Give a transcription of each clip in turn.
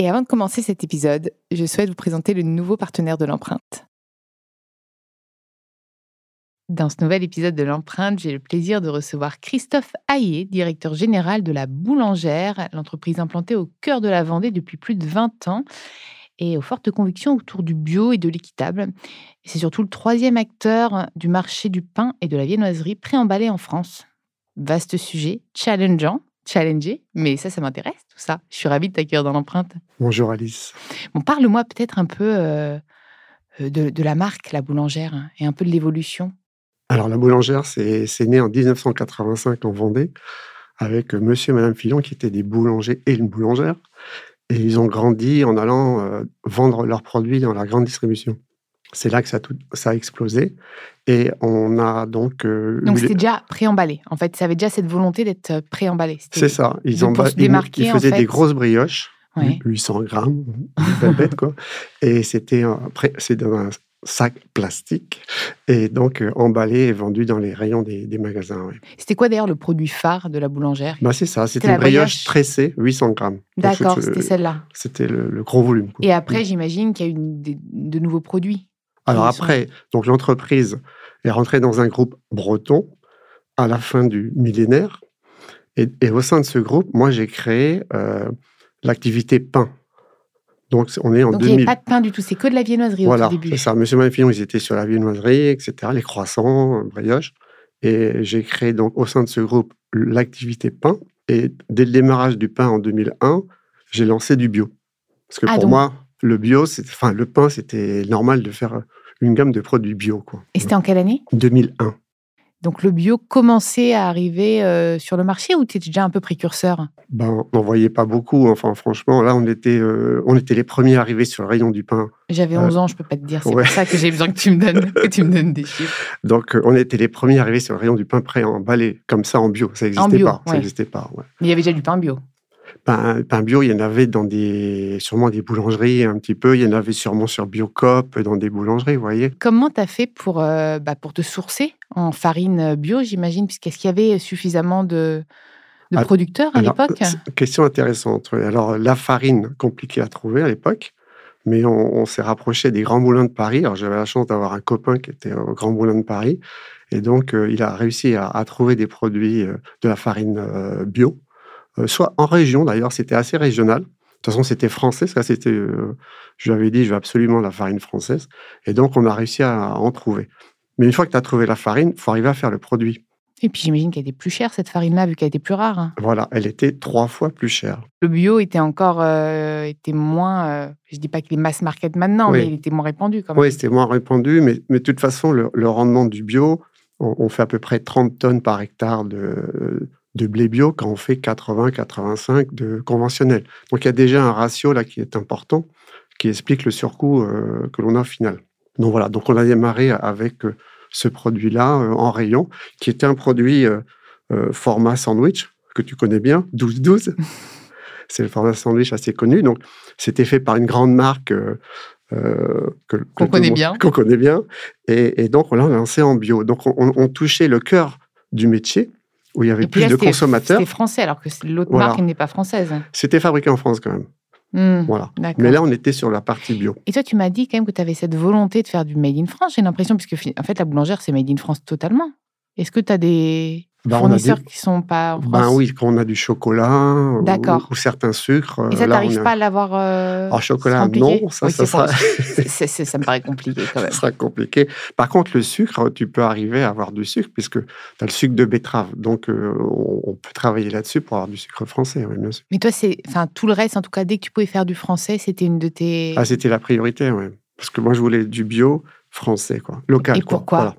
Et avant de commencer cet épisode, je souhaite vous présenter le nouveau partenaire de l'empreinte. Dans ce nouvel épisode de l'empreinte, j'ai le plaisir de recevoir Christophe Hayé, directeur général de la Boulangère, l'entreprise implantée au cœur de la Vendée depuis plus de 20 ans et aux fortes convictions autour du bio et de l'équitable. C'est surtout le troisième acteur du marché du pain et de la viennoiserie préemballé en France. Vaste sujet, challengeant, challenger, mais ça, ça m'intéresse, tout ça. Je suis ravie de t'accueillir dans l'empreinte. Bonjour Alice. Bon, parle-moi peut-être un peu euh, euh, de, la marque, la boulangère, hein, et un peu de l'évolution. Alors, la boulangère, c'est né en 1985 en Vendée, avec euh, monsieur et madame Fillon, qui étaient des boulangers et une boulangère. Et ils ont grandi en allant vendre leurs produits dans la grande distribution. C'est là que ça, ça, a explosé. Et on a donc. Euh, donc c'était déjà préemballé. En fait, ça avait déjà cette volonté d'être euh, préemballé. C'est ça. Ils, ont, ils, ils faisaient des grosses brioches, 800 grammes, belle bête, quoi. Et c'était dans un sac plastique et donc euh, emballé et vendu dans les rayons des, magasins. C'était quoi d'ailleurs le produit phare de la boulangère? Bah, C'est ça, c'était une brioche, tressée, 800 grammes. D'accord, c'était celle-là. C'était le, gros volume. Et après, j'imagine qu'il y a eu de nouveaux produits. Alors après, donc l'entreprise est rentrée dans un groupe breton à la fin du millénaire. Et, au sein de ce groupe, moi, j'ai créé euh, l'activité pain. Donc, on est en Donc, il n'y avait pas de pain du tout, c'est que de la viennoiserie voilà, au début. c'est ça. Monsieur Manfillon, ils étaient sur la viennoiserie, etc., les croissants, brioches. Et j'ai créé donc au sein de ce groupe l'activité pain. Et dès le démarrage du pain en 2001, j'ai lancé du bio. Parce que ah, pour moi, le bio, enfin, le pain, c'était normal de faire une gamme de produits bio. Quoi. Et c'était en quelle année? 2001. Donc le bio commençait à arriver euh, sur le marché ou tu étais déjà un peu précurseur? Ben, On n'en voyait pas beaucoup. Enfin, franchement, là, on était, euh, on était les premiers arrivés sur le rayon du pain. J'avais 11 euh, ans, je ne peux pas te dire. C'est pour ça que j'ai besoin que tu me donnes, que tu me donnes des chiffres. Donc, on était les premiers arrivés sur le rayon du pain pré-emballé, comme ça, en bio. Ça n'existait pas. Ça n'existait pas. Mais il y avait déjà du pain bio pain, pain, bio, il y en avait dans des, sûrement des boulangeries un petit peu. Il y en avait sûrement sur Biocop, dans des boulangeries, vous voyez. Comment tu as fait pour, euh, bah, pour te sourcer en farine bio, j'imagine? Puisqu'est-ce qu'il y avait suffisamment de, de ah, producteurs à l'époque? Question intéressante. Alors, la farine, compliquée à trouver à l'époque. Mais on, s'est rapproché des grands moulins de Paris. Alors, j'avais la chance d'avoir un copain qui était au Grand Moulin de Paris. Et donc, euh, il a réussi à, trouver des produits euh, de la farine bio euh, soit en région d'ailleurs, c'était assez régional. De toute façon, c'était français, ça c'était, euh, je lui avais dit, je veux absolument la farine française. Et donc, on a réussi à en trouver. Mais une fois que tu as trouvé la farine, il faut arriver à faire le produit. Et puis j'imagine qu'elle était plus chère, cette farine-là, vu qu'elle était plus rare. Hein. Voilà, elle était trois fois plus chère. Le bio était encore euh, était moins, je ne dis pas qu'il est mass market maintenant, mais il était moins répandu quand même. Oui, c'était moins répandu, mais, mais de toute façon, le, rendement du bio, on, fait à peu près 30 tonnes par hectare de, de blé bio quand on fait 80-85 de conventionnel. Donc il y a déjà un ratio là qui est important, qui explique le surcoût euh, que l'on a au final. Donc voilà, donc on a démarré avec euh, ce produit-là euh, en rayon, qui était un produit format sandwich, que tu connais bien, 12-12. C'est le format sandwich assez connu. Donc c'était fait par une grande marque qu'on connaît connaît bien. Et, donc on l'a lancé en bio. Donc on touchait le cœur du métier où il y avait plus de consommateurs. C'était français, alors que l'autre marque n'est pas française. C'était fabriqué en France quand même. Hmm, voilà. Mais là, on était sur la partie bio. Et toi, tu m'as dit quand même que tu avais cette volonté de faire du made in France, j'ai l'impression, puisque en fait, la boulangère, c'est made in France totalement. Est-ce que tu as des, bah, fournisseurs qui sont pas en ben France ben Oui, quand on a du chocolat ou, certains sucres. Et ça, t'arrives pas à l'avoir euh, En chocolat, non. Ça, ça, sera... ça me paraît compliqué quand même. ça sera compliqué. Par contre, le sucre, tu peux arriver à avoir du sucre puisque tu as le sucre de betterave. Donc, euh, on, peut travailler là-dessus pour avoir du sucre français, oui, bien sûr. Mais toi, c'est, enfin, tout le reste, en tout cas, dès que tu pouvais faire du français, c'était une de tes... Ah, c'était la priorité, oui. Parce que moi, je voulais du bio français, quoi. Local. Et pourquoi?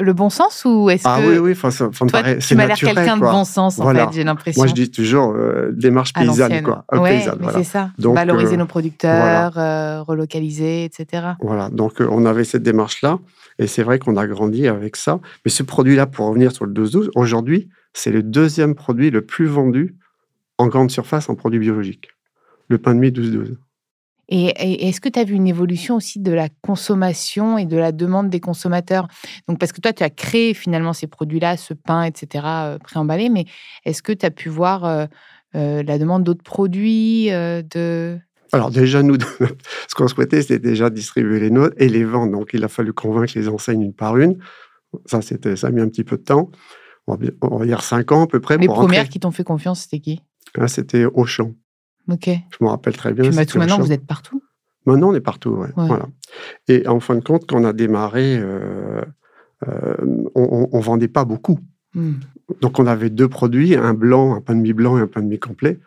Le bon sens ou est-ce ah, que. oui, oui, enfin, ça, ça me Toi, paraît. tu m'as l'air quelqu'un de bon sens, en Voilà. fait, j'ai l'impression. Moi, je dis toujours euh, démarche paysanne, quoi. Euh, Ouais, paysanne, voilà. c'est ça. Donc, Valoriser euh, nos producteurs, euh, relocaliser, etc. Voilà, donc on avait cette démarche-là, et c'est vrai qu'on a grandi avec ça. Mais ce produit-là, pour revenir sur le 12-12, aujourd'hui, c'est le deuxième produit le plus vendu en grande surface en produits biologiques. Le pain de mie 12-12. Et, et est-ce que tu as vu une évolution aussi de la consommation et de la demande des consommateurs? Donc, parce que toi, tu as créé finalement ces produits-là, ce pain, etc., euh, préemballé, mais est-ce que tu as pu voir euh, euh, la demande d'autres produits euh, de... Alors déjà, nous, ce qu'on souhaitait, c'était déjà distribuer les nôtres et les vendre. Donc il a fallu convaincre les enseignes une par une. Ça, c'était, ça a mis un petit peu de temps. On va, dire cinq ans à peu près. Les pour premières rentrer. qui t'ont fait confiance, c'était qui? Ah, c'était Auchan. Ok. Je me rappelle très bien. Puis c'était tout maintenant, vous êtes partout. Maintenant, on est partout. ouais. Ouais. Voilà. Et en fin de compte, quand on a démarré, euh, euh, on ne vendait pas beaucoup. Hmm. Donc, on avait deux produits, un blanc, un pain de mie blanc et un pain de mie complet,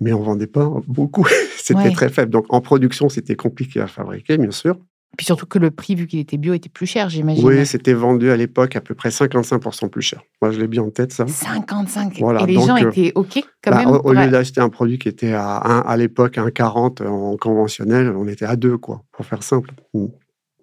mais on vendait pas beaucoup. c'était Ouais. très faible. Donc, en production, c'était compliqué à fabriquer, bien sûr. Puis surtout que le prix, vu qu'il était bio, était plus cher, j'imagine. Oui, c'était vendu à l'époque à peu près 55% plus cher. Moi, je l'ai bien en tête, ça. 55. Voilà, et les donc, gens euh, étaient OK quand Bah, même au, lieu d'acheter un produit qui était à, à l'époque à 1,40 en conventionnel, on était à 2, quoi, pour faire simple.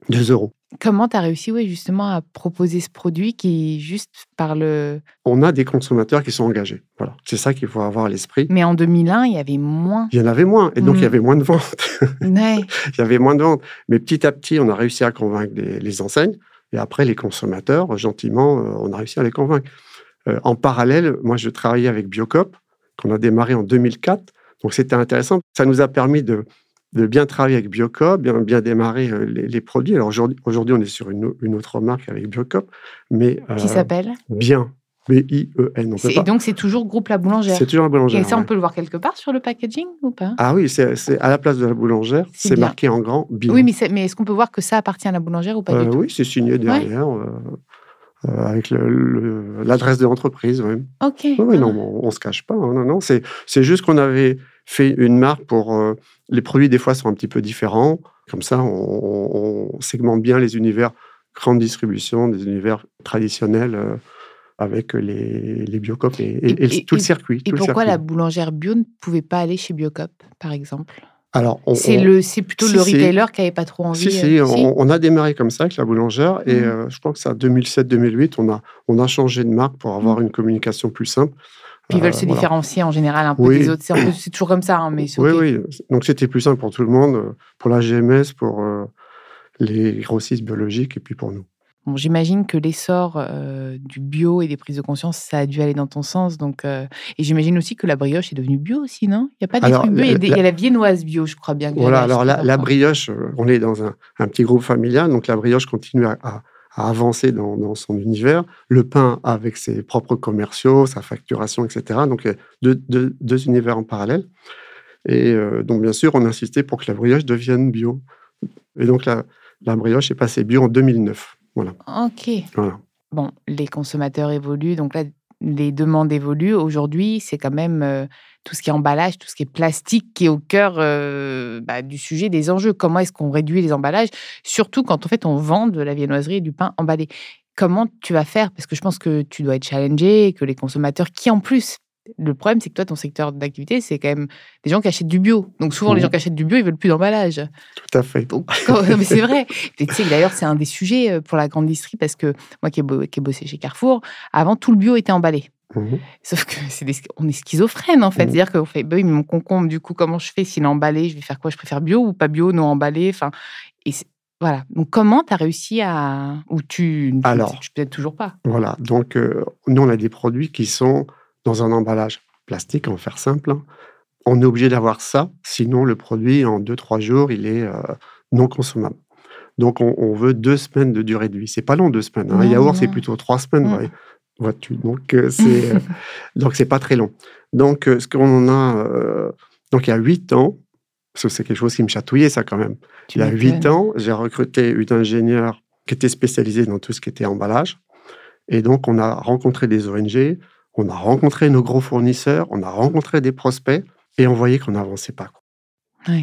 2 euros. Comment tu as réussi, oui, justement, à proposer ce produit qui, juste par le. On a des consommateurs qui sont engagés. Voilà, c'est ça qu'il faut avoir à l'esprit. Mais en 2001, il y avait moins. Il y en avait moins, et donc il y avait moins de ventes. Ouais. il y avait moins de ventes. Mais petit à petit, on a réussi à convaincre les, les enseignes. Et après, les consommateurs, gentiment, euh, on a réussi à les convaincre. Euh, en parallèle, moi, je travaillais avec Biocop, qu'on a démarré en 2004. Donc, c'était intéressant. Ça nous a permis de, de bien travailler avec Biocop, bien, bien démarrer euh, les, les produits. Alors, aujourd'hui, aujourd'hui, on est sur une, une autre marque avec Biocop, mais Qui euh, s'appelle bien. B-I-E-N. on peut C'est- pas- Et donc, c'est toujours Groupe La Boulangère. C'est toujours la boulangère. Et ça, on peut le voir quelque part sur le packaging ou pas? Ah oui, c'est à la place de la boulangère, C'est marqué en grand bien. Oui, mais, est-ce qu'on peut voir que ça appartient à la boulangère ou pas Euh, du tout? oui, c'est signé derrière, euh, euh, avec le- le- l'adresse de l'entreprise. Oui, Ok. oui, oui, Ah. non, on, ne se cache pas. hein, non, non, c'est juste qu'on avait fait une marque pour. euh, les produits, des fois, sont un petit peu différents. Comme ça, on, on- segmente bien les univers grande distribution, des univers traditionnels. euh, avec les, les biocopes et, et- Et- et et- tout le circuit. Et tout pourquoi la boulangère bio ne pouvait pas aller chez Biocop, par exemple? Alors, C'est on- le, c'est plutôt si, le si. retailer qui n'avait pas trop envie. Si, si, euh, on, on a démarré comme ça avec la boulangère et Mhm. euh, je crois que c'est en 2007-2008, on a, on a changé de marque pour avoir une communication plus simple. Puis ils veulent Euh, se voilà. différencier en général un peu Oui. des autres. C'est, toujours comme ça, hein, mais c'est Oui, ok. oui. Donc c'était plus simple pour tout le monde, pour la GMS, pour euh, les grossistes biologiques et puis pour nous. Bon, j'imagine que l'essor euh, du bio et des prises de conscience, ça a dû aller dans ton sens. Donc, euh, et j'imagine aussi que la brioche est devenue bio aussi, non? Il n'y a pas des Alors, trucs bio. Il y, a la- des- il y a la viennoise bio, je crois bien. Voilà, alors la, brioche, euh, on est dans un, un petit groupe familial, donc la brioche continue à, à- à avancer dans, dans son univers. Le pain avec ses propres commerciaux, sa facturation, etc. Donc deux, deux- deux univers en parallèle. Et euh, donc bien sûr, on insistait pour que la brioche devienne bio. Et donc la, la brioche est passée bio en 2009. Voilà. Ok. voilà. Bon, les consommateurs évoluent, donc là, les demandes évoluent. Aujourd'hui, c'est quand même euh, tout ce qui est emballage, tout ce qui est plastique qui est au cœur euh, bah, du sujet des enjeux. Comment est-ce qu'on réduit les emballages Surtout quand en fait on vend de la viennoiserie et du pain emballé? Comment tu vas faire? Parce que je pense que tu dois être challengé, que les consommateurs qui en plus. Le problème, c'est que toi, ton secteur d'activité, c'est quand même des gens qui achètent du bio. Donc souvent, les Mhm. gens qui achètent du bio, ils veulent plus d'emballage. Tout à fait. Donc, quand- non, mais c'est vrai. Et tu sais d'ailleurs, c'est un des sujets euh, pour la grande distrie parce que moi qui ai, bo- qui ai bossé chez Carrefour, avant, tout le bio était emballé. Mhm. Sauf que c'est des- on est schizophrène en fait. Mhm. C'est-à-dire qu'on fait, bah oui, mais mon concombre, du coup, comment je fais s'il est emballé? Je vais faire quoi? Je préfère bio ou pas bio, non emballé? Enfin, et voilà. Donc, comment tu as réussi à. Ou tu. Alors. Peut-être toujours pas? Voilà, donc euh, nous, on a des produits qui sont dans un emballage plastique, va faire simple. hein. On est obligé d'avoir ça, sinon le produit, en 2-3 jours, il est euh, non consommable. Donc, on, on veut deux semaines de durée de vie. C'est pas long, deux semaines. hein. Un Non, yaourt, c'est plutôt trois semaines, vois-tu? Donc, euh, c'est euh, donc c'est pas très long. Donc, euh, ce qu'on a, euh, donc il y a huit ans, parce que c'est quelque chose qui me chatouillait, ça, quand même. Tu Il y a huit ans, j'ai recruté une ingénieure qui était spécialisée dans tout ce qui était emballage. Et donc, on a rencontré des ONG, on a rencontré nos gros fournisseurs, on a rencontré des prospects, et on voyait qu'on n'avançait pas. quoi.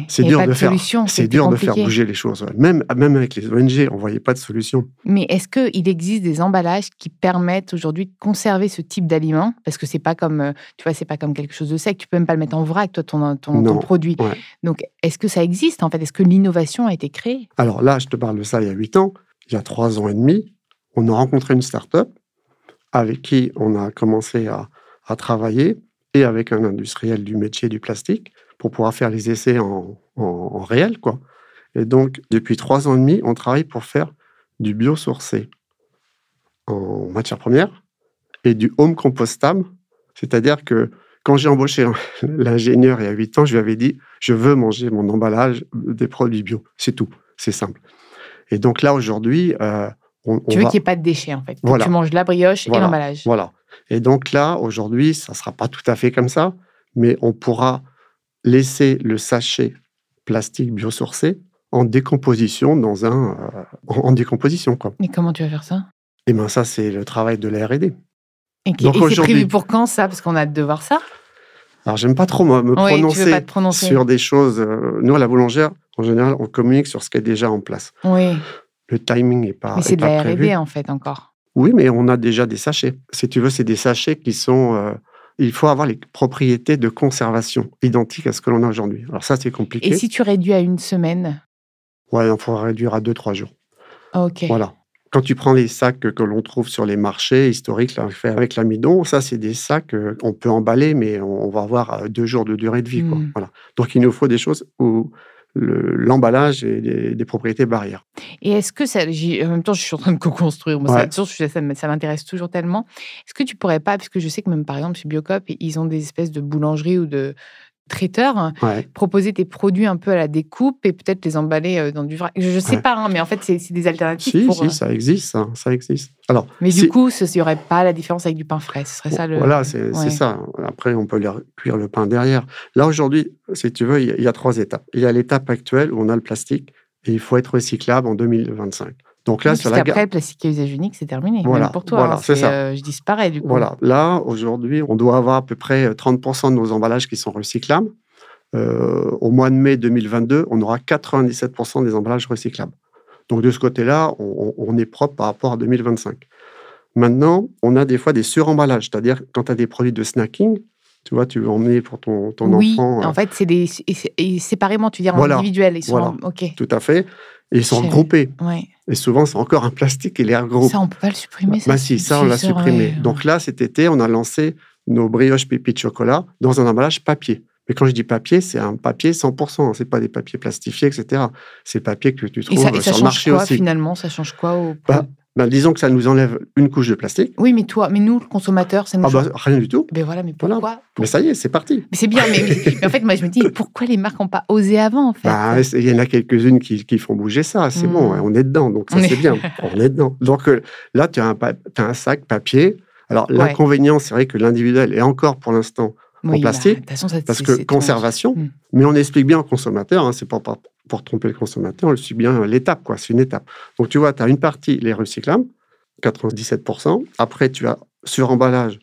c'est dur de faire. C'est dur de faire bouger les choses. Même, même avec les ONG, on voyait pas de solution. Mais est-ce qu'il existe des emballages qui permettent aujourd'hui de conserver ce type d'aliment Parce que c'est pas comme, euh, tu vois, c'est pas comme quelque chose de sec. Tu peux même pas le mettre en vrac, toi, ton, ton, produit. Donc, est-ce que ça existe en fait? Est-ce que l'innovation a été créée? Alors là, je te parle de ça il y a huit ans. Il y a trois ans et demi, on a rencontré une start-up avec qui on a commencé à, travailler et avec un industriel du métier du plastique pour pouvoir faire les essais en, réel, quoi. Et donc, depuis trois ans et demi, on travaille pour faire du biosourcé en matière première et du home compostable. C'est-à-dire que quand j'ai embauché l'ingénieur il y a huit ans, je lui avais dit je veux manger mon emballage des produits bio. C'est tout. C'est simple. Et donc là, aujourd'hui, euh, on, tu veux qu'il n'y ait pas de déchets, en fait. Tu manges la brioche et l'emballage. Voilà. Et donc là, aujourd'hui, ça ne sera pas tout à fait comme ça, mais on pourra laisser le sachet plastique biosourcé en décomposition dans un euh, en, décomposition quoi. Et comment tu vas faire ça? Eh bien ça c'est le travail de la R&D. Et, c'est prévu pour quand ça? Parce qu'on a hâte de voir ça. Alors j'aime pas trop me, prononcer, sur des choses. Euh, nous à la boulangère, en général, on communique sur ce qui est déjà en place. Oui. Le timing n'est pas. Mais c'est de la R&D en fait encore. Oui, mais on a déjà des sachets. Si tu veux, c'est des sachets qui sont euh, il faut avoir les propriétés de conservation identiques à ce que l'on a aujourd'hui. Alors ça, c'est compliqué. Et si tu réduis à une semaine? Ouais, il faut réduire à deux, trois jours. Ok. Voilà. Quand tu prends les sacs que, l'on trouve sur les marchés historiques, là, fait avec l'amidon, ça, c'est des sacs qu'on peut emballer, mais on, va avoir euh, deux jours de durée de vie. Quoi. Hmm. Voilà. Donc, il nous faut des choses où l'emballage et des, propriétés barrières. Et est-ce que ça, en même temps, je suis en train de co-construire, ça, ça, m'intéresse toujours tellement. Est-ce que tu pourrais pas, parce que je sais que même par exemple chez Biocop, ils ont des espèces de boulangeries ou de, traiteur, hein, proposer tes produits un peu à la découpe et peut-être les emballer euh, dans du vrac. Je ne sais pas, hein, mais en fait, c'est des alternatives. Si, si, euh, ça existe, ça, existe. Alors, mais du coup, il n'y aurait pas la différence avec du pain frais. Ce serait ça le. Voilà, c'est ça. Après, on peut cuire le pain derrière. Là, aujourd'hui, si tu veux, il y, a trois étapes. Il y a l'étape actuelle où on a le plastique et il faut être recyclable en 2025. Donc là, sur la après, le plastique à usage unique, c'est terminé. Voilà, pour toi, voilà, c'est ça. Euh, je disparais du coup. Voilà. Là, aujourd'hui, on doit avoir à peu près 30% de nos emballages qui sont recyclables. Euh, au mois de mai 2022, on aura 97% des emballages recyclables. Donc de ce côté-là, on, est propre par rapport à 2025. Maintenant, on a des fois des suremballages, c'est-à-dire quand tu as des produits de snacking, tu vois, tu veux emmener pour ton, ton oui, enfant. en euh, fait, c'est des séparément, tu veux dire, individuels. Ils sont voilà, tout à fait. Et ils sont regroupés. Et souvent, c'est encore un plastique et les regroupe. Ça, on peut pas le supprimer. Bah, si, ça, on l'a supprimé. Donc là, cet été, on a lancé nos brioches pépites de chocolat dans un emballage papier. Mais quand je dis papier, c'est un papier 100%. C'est pas des papiers plastifiés, etc. C'est le papier que tu trouves et ça, sur le marché quoi, aussi. Finalement, ça change quoi au bah, bah, disons que ça nous enlève une couche de plastique. Oui, mais toi, mais nous, le consommateur, ça nous. Ah bah, rien du tout. Mais voilà, mais pourquoi Mais ça y est, c'est parti. Mais c'est bien, mais, en fait, moi, je me dis, pourquoi les marques n'ont pas osé avant, en fait bah, Il y en a quelques-unes qui, qui, font bouger ça. C'est bon, hmm. on est dedans, donc ça, c'est bien. on est dedans. Donc euh, là, tu as, as, un sac papier. Alors, l'inconvénient, c'est vrai que l'individuel est encore pour l'instant en plastique, parce que conservation, hmm. mais on explique bien au consommateur, hein, c'est pas pour, pour, tromper le consommateur, on suit bien l'étape, quoi, c'est une étape. Donc tu vois, tu as une partie, les recyclables, 97%, après tu as sur emballage,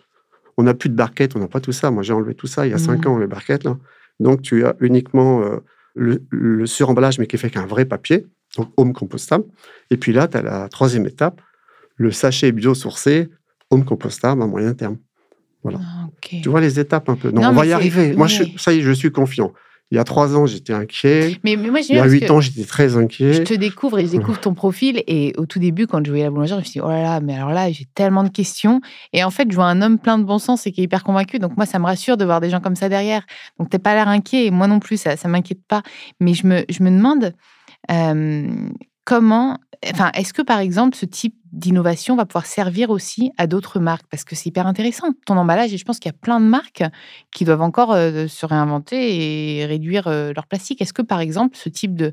on n'a plus de barquettes, on n'a pas tout ça, moi j'ai enlevé tout ça il y a 5 hmm. ans, les barquettes, là. donc tu as uniquement euh, le, le suremballage, mais qui est fait qu'un vrai papier, donc home compostable, et puis là, tu as la troisième étape, le sachet biosourcé, home compostable à moyen terme. Voilà. Ah, tu vois les étapes un peu. Non, on va y arriver. Moi, ça y est, je suis confiant. Il y a trois ans, j'étais inquiet. Mais, moi, il y a huit ans, j'étais très inquiet. Je te découvre et je découvre ton profil. Et au tout début, quand je voyais la boulangère, je me suis dit, oh là là, mais alors là, j'ai tellement de questions. Et en fait, je vois un homme plein de bon sens et qui est hyper convaincu. Donc moi, ça me rassure de voir des gens comme ça derrière. Donc t'es pas l'air inquiet. Et moi non plus, ça ne m'inquiète pas. Mais je me, je me demande euh, comment Enfin, est-ce que par exemple, ce type d'innovation va pouvoir servir aussi à d'autres marques? Parce que c'est hyper intéressant, ton emballage, et je pense qu'il y a plein de marques qui doivent encore euh, se réinventer et réduire euh, leur plastique. Est-ce que par exemple, ce type de,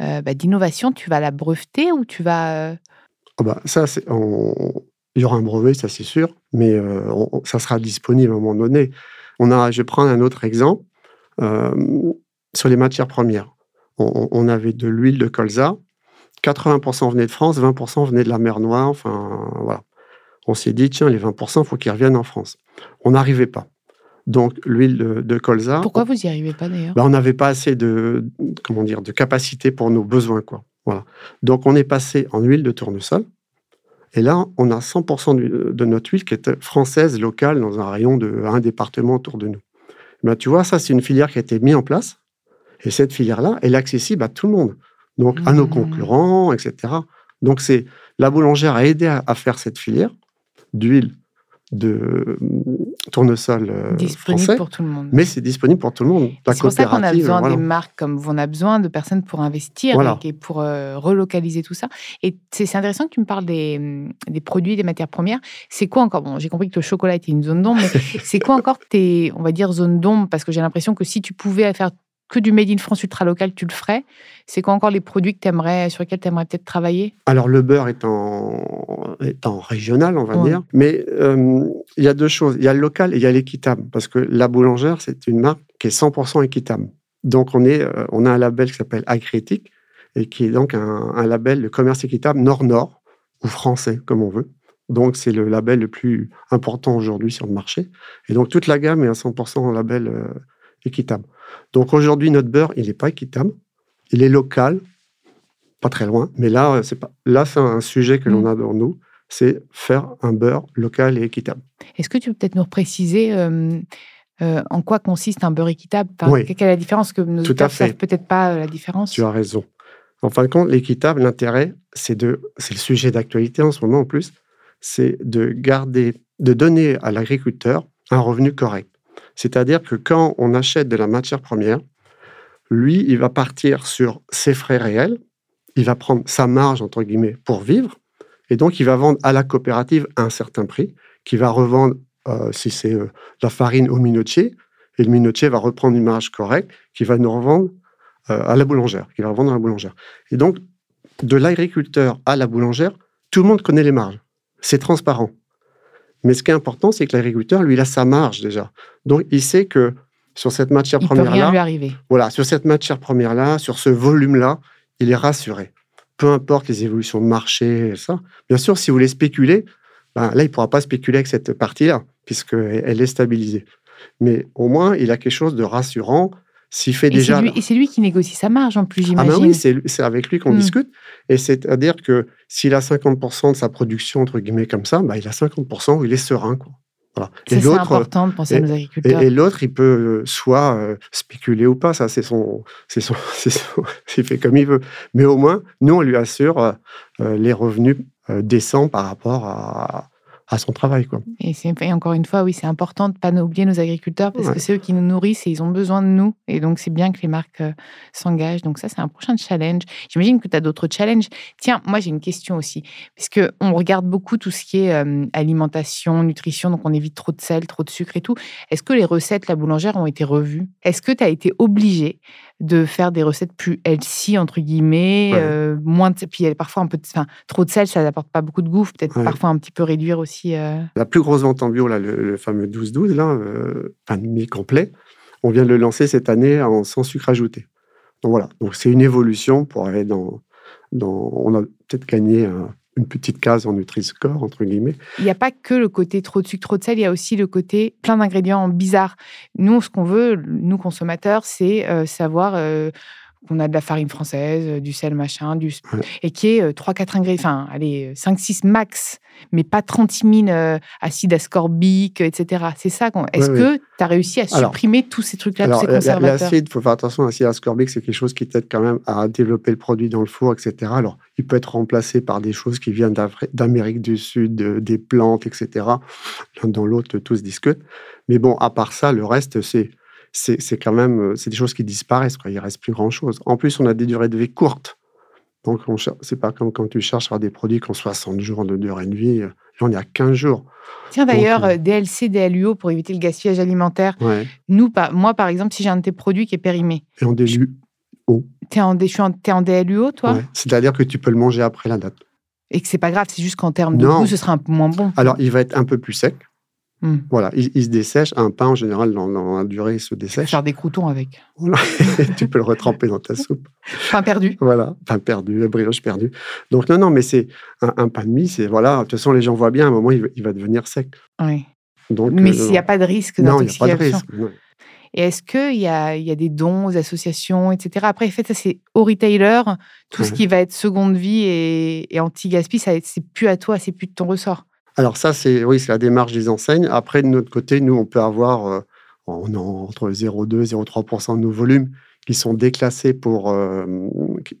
euh, bah, d'innovation, tu vas la breveter ou tu vas... Oh bah, ça, il y aura un brevet, ça c'est sûr, mais ça sera disponible à un moment donné. On a, je vais prendre un autre exemple sur les matières premières. On avait de l'huile de colza 80% venaient de France, 20% venaient de la mer Noire. Enfin, voilà. On s'est dit, tiens, les 20%, il faut qu'ils reviennent en France. On n'arrivait pas. Donc, l'huile de, colza. Pourquoi vous n'y arrivez pas d'ailleurs? Ben, On n'avait pas assez de, comment dire, de capacité pour nos besoins. Quoi. Voilà. Donc, on est passé en huile de tournesol. Et là, on a 100% de notre huile qui est française, locale, dans un rayon de un département autour de nous. Ben, tu vois, ça, c'est une filière qui a été mise en place. Et cette filière-là, elle est accessible à tout le monde. Donc, à nos mmh. concurrents, etc. Donc, c'est la boulangère a aidé à faire cette filière d'huile de tournesol euh, disponible pour tout le monde. Mais c'est disponible pour tout le monde. C'est pour ça qu'on a besoin des marques comme vous. On a besoin de personnes pour investir et pour euh, relocaliser tout ça. Et c'est intéressant que tu me parles des, des produits, des matières premières. C'est quoi encore Bon, j'ai compris que le chocolat était une zone d'ombre, mais c'est quoi encore tes, on va dire, zones d'ombre? Parce que j'ai l'impression que si tu pouvais faire que du Made in France ultra local, tu le ferais. C'est quoi encore les produits que aimerais, sur lesquels tu aimerais peut-être travailler? Alors, le beurre est en, est en régional, on va dire. Mais euh, il y a deux choses. Il y a le local et il y a l'équitable. Parce que la boulangère, c'est une marque qui est 100% équitable. Donc, on, est, euh, on a un label qui s'appelle Agriéthique et qui est donc un, un label de commerce équitable nord-nord ou français, comme on veut. Donc, c'est le label le plus important aujourd'hui sur le marché. Et donc, toute la gamme est à 100% en label euh, équitable. Donc aujourd'hui, notre beurre, il n'est pas équitable. Il est local, pas très loin. Mais là, c'est pas. Là, c'est un sujet que l'on mm. a dans nous, c'est faire un beurre local et équitable. Est-ce que tu peux peut-être nous préciser euh, euh, en quoi consiste un beurre équitable? Quelle est la différence que nos auditeurs ne savent peut-être pas euh, la différence? Tu as raison. En fin de compte, l'équitable, l'intérêt, c'est de, c'est le sujet d'actualité en ce moment en plus, c'est de garder, de donner à l'agriculteur un revenu correct. C'est-à-dire que quand on achète de la matière première, lui, il va partir sur ses frais réels, il va prendre sa marge, entre guillemets, pour vivre, et donc il va vendre à la coopérative à un certain prix, qui va revendre, euh, si c'est euh, la farine, au minotier, et le minotier va reprendre une marge correcte, qui va nous revendre euh, à la boulangère, qui va revendre à la boulangère. Et donc, de l'agriculteur à la boulangère, tout le monde connaît les marges. C'est transparent. Mais ce qui est important, c'est que l'agriculteur, lui, il a sa marge déjà. Donc, il sait que sur cette matière première-là, voilà, sur cette matière première-là, sur ce volume-là, il est rassuré. Peu importe les évolutions de marché, et ça. Bien sûr, si vous voulez spéculer, ben, là, il ne pourra pas spéculer avec cette partie-là, puisqu'elle est stabilisée. Mais au moins, il a quelque chose de rassurant s'il fait déjà. et c'est lui qui négocie sa marge en plus, j'imagine. Ah ben oui, c'est avec lui qu'on hmm. discute. Et c'est-à-dire que s'il a 50% de sa production, entre guillemets, comme ça, bah, il a 50% où il est serein. Quoi. Voilà. C'est important de penser à nos agriculteurs. Et, l'autre, il peut euh, soit euh, spéculer ou pas, ça, c'est son, c'est son, c'est fait comme il veut. Mais au moins, nous, on lui assure euh, les revenus décents par rapport à, à son travail. Quoi. Et, et encore une fois, oui, c'est important de ne pas oublier nos agriculteurs parce que c'est eux qui nous nourrissent et ils ont besoin de nous. Et donc, c'est bien que les marques euh, s'engagent. Donc, ça, c'est un prochain challenge. J'imagine que tu as d'autres challenges. Tiens, moi, j'ai une question aussi. Parce qu'on regarde beaucoup tout ce qui est euh, alimentation, nutrition, donc on évite trop de sel, trop de sucre et tout. Est-ce que les recettes, la boulangère, ont été revues? Est-ce que tu as été obligé de faire des recettes plus healthy, entre guillemets, euh, moins de, puis parfois un peu de, enfin, trop de sel, ça n'apporte pas beaucoup de goût, peut-être parfois un petit peu réduire aussi. Euh. La plus grosse vente en bio, là, le, fameux 12-12, là, euh, demi complet, on vient de le lancer cette année en sans sucre ajouté. Donc voilà, donc c'est une évolution pour aller dans, dans on a peut-être gagné un, une petite case en Nutri-Score, entre guillemets. Il n'y a pas que le côté trop de sucre, trop de sel, il y a aussi le côté plein d'ingrédients bizarres. Nous, ce qu'on veut, nous consommateurs, c'est euh, savoir euh, qu'on a de la farine française, euh, du sel machin, du... et qui est 3-4 ingrédients, enfin, allez, 5-6 max, mais pas 36 000 acides ascorbiques, etc. C'est ça. Est-ce que tu as réussi à supprimer tous ces trucs-là, tous ces conservateurs? L'acide, il faut faire attention, l'acide ascorbique, c'est quelque chose qui t'aide quand même à développer le produit dans le four, etc. Alors, il peut être remplacé par des choses qui viennent d'Amérique du Sud, des plantes, etc. L'un dans l'autre, tout se discute. Mais bon, à part ça, le reste, c'est c'est quand même euh, c'est des choses qui disparaissent. Quoi. Il reste plus grand chose. En plus, on a des durées de vie courtes. Donc, c'est pas comme quand tu cherches à des produits qui ont 60 jours de durée de vie. Là, on est à 15 jours. Tiens, d'ailleurs, euh, DLC, DLUO pour éviter le gaspillage alimentaire. Nous, moi, par exemple, si j'ai un de tes produits qui est périmé. Et en DLUO. Tu es, en, es en DLUO, toi? C'est-à-dire que tu peux le manger après la date. Et que c'est pas grave, c'est juste qu'en termes de goût, ce sera un peu moins bon. Alors, il va être un peu plus sec. Hmm. Voilà, il, se dessèche. Un pain, en général, dans, la durée, il se dessèche. Faire des croutons avec. tu peux le retremper dans ta soupe. Pain perdu. Voilà, pain perdu, brioche perdu. Donc, non, non, mais c'est un, pain de mie, c'est voilà. De toute façon, les gens voient bien, à un moment, il, va devenir sec. Oui. Donc, Mais euh, s'il n'y a pas de risque non, il n'y a pas de d'intoxication. risque. non. Et est-ce qu'il y a, y a des dons aux associations, etc. Après, en fait, ça, c'est au retailer. Tout ce qui va être seconde vie et, et anti-gaspi, c'est plus à toi, c'est plus de ton ressort. Alors ça, c'est oui, c'est la démarche des enseignes. Après, de notre côté, nous, on peut avoir euh, on a entre 0,2 et 0,3 de nos volumes qui sont déclassés pour, euh,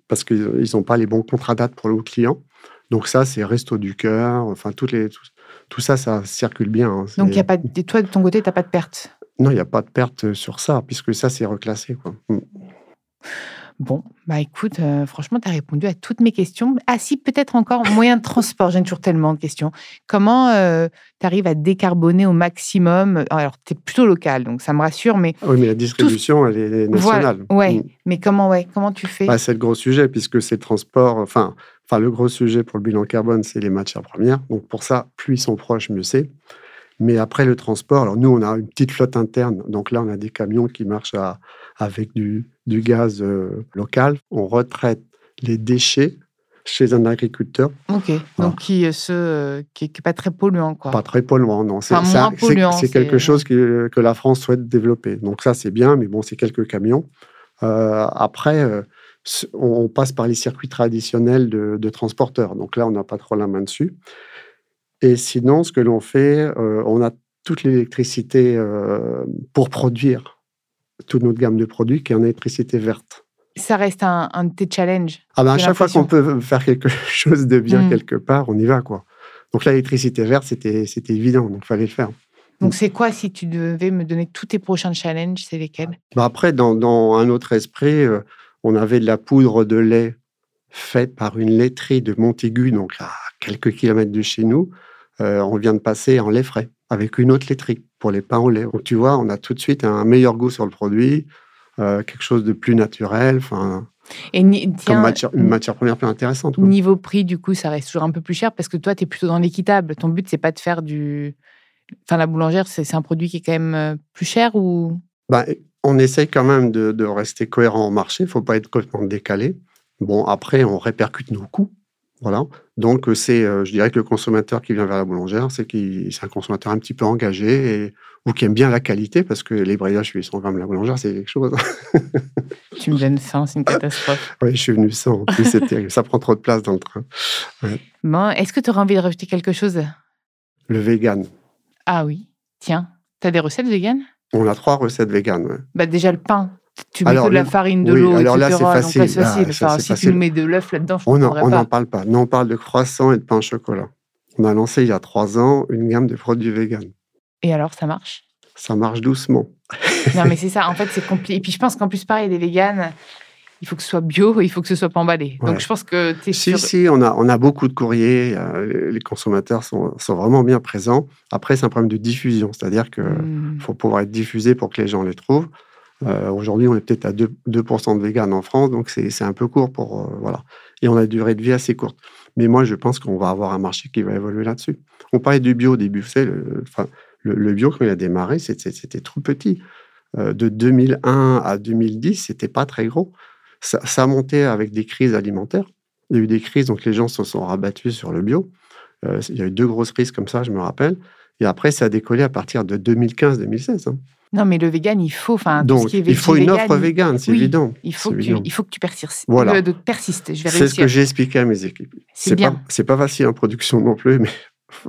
parce qu'ils n'ont pas les bons contrats dates pour le client. Donc ça, c'est Resto du Cœur, enfin toutes les, tout, tout ça, ça circule bien. hein. Donc, y a pas de, toi, de ton côté, tu n'as pas de perte. Non, il n'y a pas de perte sur ça, puisque ça, c'est reclassé. Quoi. Bon, bah écoute, euh, franchement, tu as répondu à toutes mes questions. Ah si, peut-être encore moyen de transport. J'ai toujours tellement de questions. Comment tu arrives à décarboner au maximum? Alors, tu es plutôt local, donc ça me rassure, mais Oui, mais la distribution, elle est nationale. Voilà, ouais. Mm. Mais comment, ouais, comment tu fais? Bah, c'est le gros sujet, puisque c'est le transport. Enfin, enfin, le gros sujet pour le bilan carbone, c'est les matières premières. Donc, pour ça, plus ils sont proches, mieux c'est. Mais après, le transport, alors nous, on a une petite flotte interne. Donc là, on a des camions qui marchent à- avec du, du gaz euh, local. On retraite les déchets chez un agriculteur. Ok, donc qui, euh, ce, euh, qui n'est pas très polluant, quoi. Pas très polluant, non. C'est Enfin, quelque chose que, que la France souhaite développer. Donc ça, c'est bien, mais bon, c'est quelques camions. Euh, après, on, on passe par les circuits traditionnels de, de transporteurs. Donc là, on n'a pas trop la main dessus. Et sinon, ce que l'on fait, euh, on a toute l'électricité euh, pour produire toute notre gamme de produits qui est en électricité verte. Ça reste un, un de tes challenges. Ah ben, à chaque fois qu'on peut faire quelque chose de bien Mm. quelque part, on y va. quoi. Donc l'électricité verte, c'était c'était évident, donc il fallait le faire. Donc, c'est quoi si tu devais me donner tous tes prochains challenges C'est lesquels? Bah après, dans, dans un autre esprit, euh, on avait de la poudre de lait faite par une laiterie de Montaigu, donc à quelques kilomètres de chez nous. Euh, on vient de passer en lait frais avec une autre laiterie pour les pains au lait. Donc tu vois, on a tout de suite un meilleur goût sur le produit, euh, quelque chose de plus naturel, enfin, Et comme matière, une matière première plus intéressante. quoi. Niveau prix, du coup, ça reste toujours un peu plus cher parce que toi, tu es plutôt dans l'équitable. Ton but, c'est pas de faire du. Enfin, la boulangère, c'est c'est un produit qui est quand même euh, plus cher ou? Bah, on essaye quand même de, de rester cohérent au marché. Il ne faut pas être complètement décalé. Bon, après, on répercute nos coûts. Voilà. Donc, euh, c'est, euh, je dirais que le consommateur qui vient vers la boulangère, c'est un consommateur un petit peu engagé et, ou qui aime bien la qualité parce que les breuvages 800 grammes la boulangère, c'est quelque chose. Tu me donnes faim, c'est une catastrophe. oui, je suis venu sans. En plus, c'est terrible. Ça prend trop de place dans le train. Bon, est-ce que tu aurais envie de rajouter quelque chose? Le vegan. Ah oui, tiens, tu as des recettes véganes? On a trois recettes véganes. ouais. Bah déjà le pain. Tu mets Alors, que de la farine, de oui, l'eau, alors là, Donc facile. Ah, facile. ça, Enfin, c'est si tu facile. mets de l'œuf là-dedans, je On ne on n'en parle pas. Nous, on parle de croissants et de pain au chocolat. On a lancé il y a trois ans une gamme de produits véganes. Et alors, ça marche? Ça marche doucement. Non, mais c'est ça. En fait, c'est compliqué. Et puis, je pense qu'en plus, pareil, les véganes, il faut que ce soit bio, il faut que ce soit pas emballé. Ouais. Donc, je pense que tu es Si, sur... si, on a, on a beaucoup de courriers. euh, les- consommateurs sont, sont vraiment bien présents. Après, c'est un problème de diffusion. C'est-à-dire qu'il Hmm. faut pouvoir être diffusé pour que les gens les trouvent. Euh, Aujourd'hui, on est peut-être à 2, 2% de véganes en France, donc c'est un peu court pour. euh, voilà. Et on a une durée de vie assez courte. Mais moi, je pense qu'on va avoir un marché qui va évoluer là-dessus. On parlait du bio au début. Vous savez, le, bio, quand il a démarré, c'était tout petit. Euh, de 2001 à 2010, c'était pas très gros. Ça, monté avec des crises alimentaires. Il y a eu des crises, donc les gens se sont rabattus sur le bio. Il y a eu deux grosses crises comme ça, je me rappelle. Et après, ça a décollé à partir de 2015-2016. hein. Non, mais le vegan, il faut... Enfin, tout ce Donc, qui est il faut une vegan, offre végane, c'est oui, évident. Il faut, que tu, il faut que tu persistes. Voilà. De- C'est ce que j'ai expliqué à mes équipes. C'est pas, c'est pas facile en production non plus, mais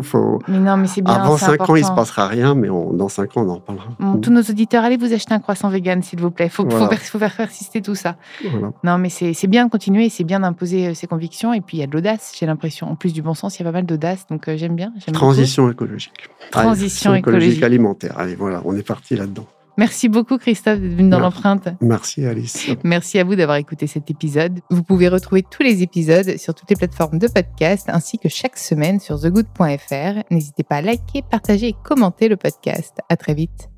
faut, Mais non, mais c'est bien, avant c'est 5 ans, il se passera rien, mais on- dans 5 ans, on en reparlera. Bon, tous nos auditeurs, allez vous acheter un croissant vegan, s'il vous plaît. Il faut, Voilà. faire- faut faire persister tout ça. Voilà. Non, mais c'est bien de continuer, c'est bien d'imposer euh, ses convictions. Et puis, il y a de l'audace, j'ai l'impression. En plus du bon sens, il y a pas mal d'audace. Donc, euh, j'aime bien. beaucoup. Transition écologique. Transition Allez, écologique. alimentaire. Allez, voilà, on est parti là-dedans. Merci beaucoup, Christophe, d'être venu dans l'empreinte. Merci, Alice. Merci à vous d'avoir écouté cet épisode. Vous pouvez retrouver tous les épisodes sur toutes les plateformes de podcast ainsi que chaque semaine sur thegood.fr. N'hésitez pas à liker, partager et commenter le podcast. À très vite.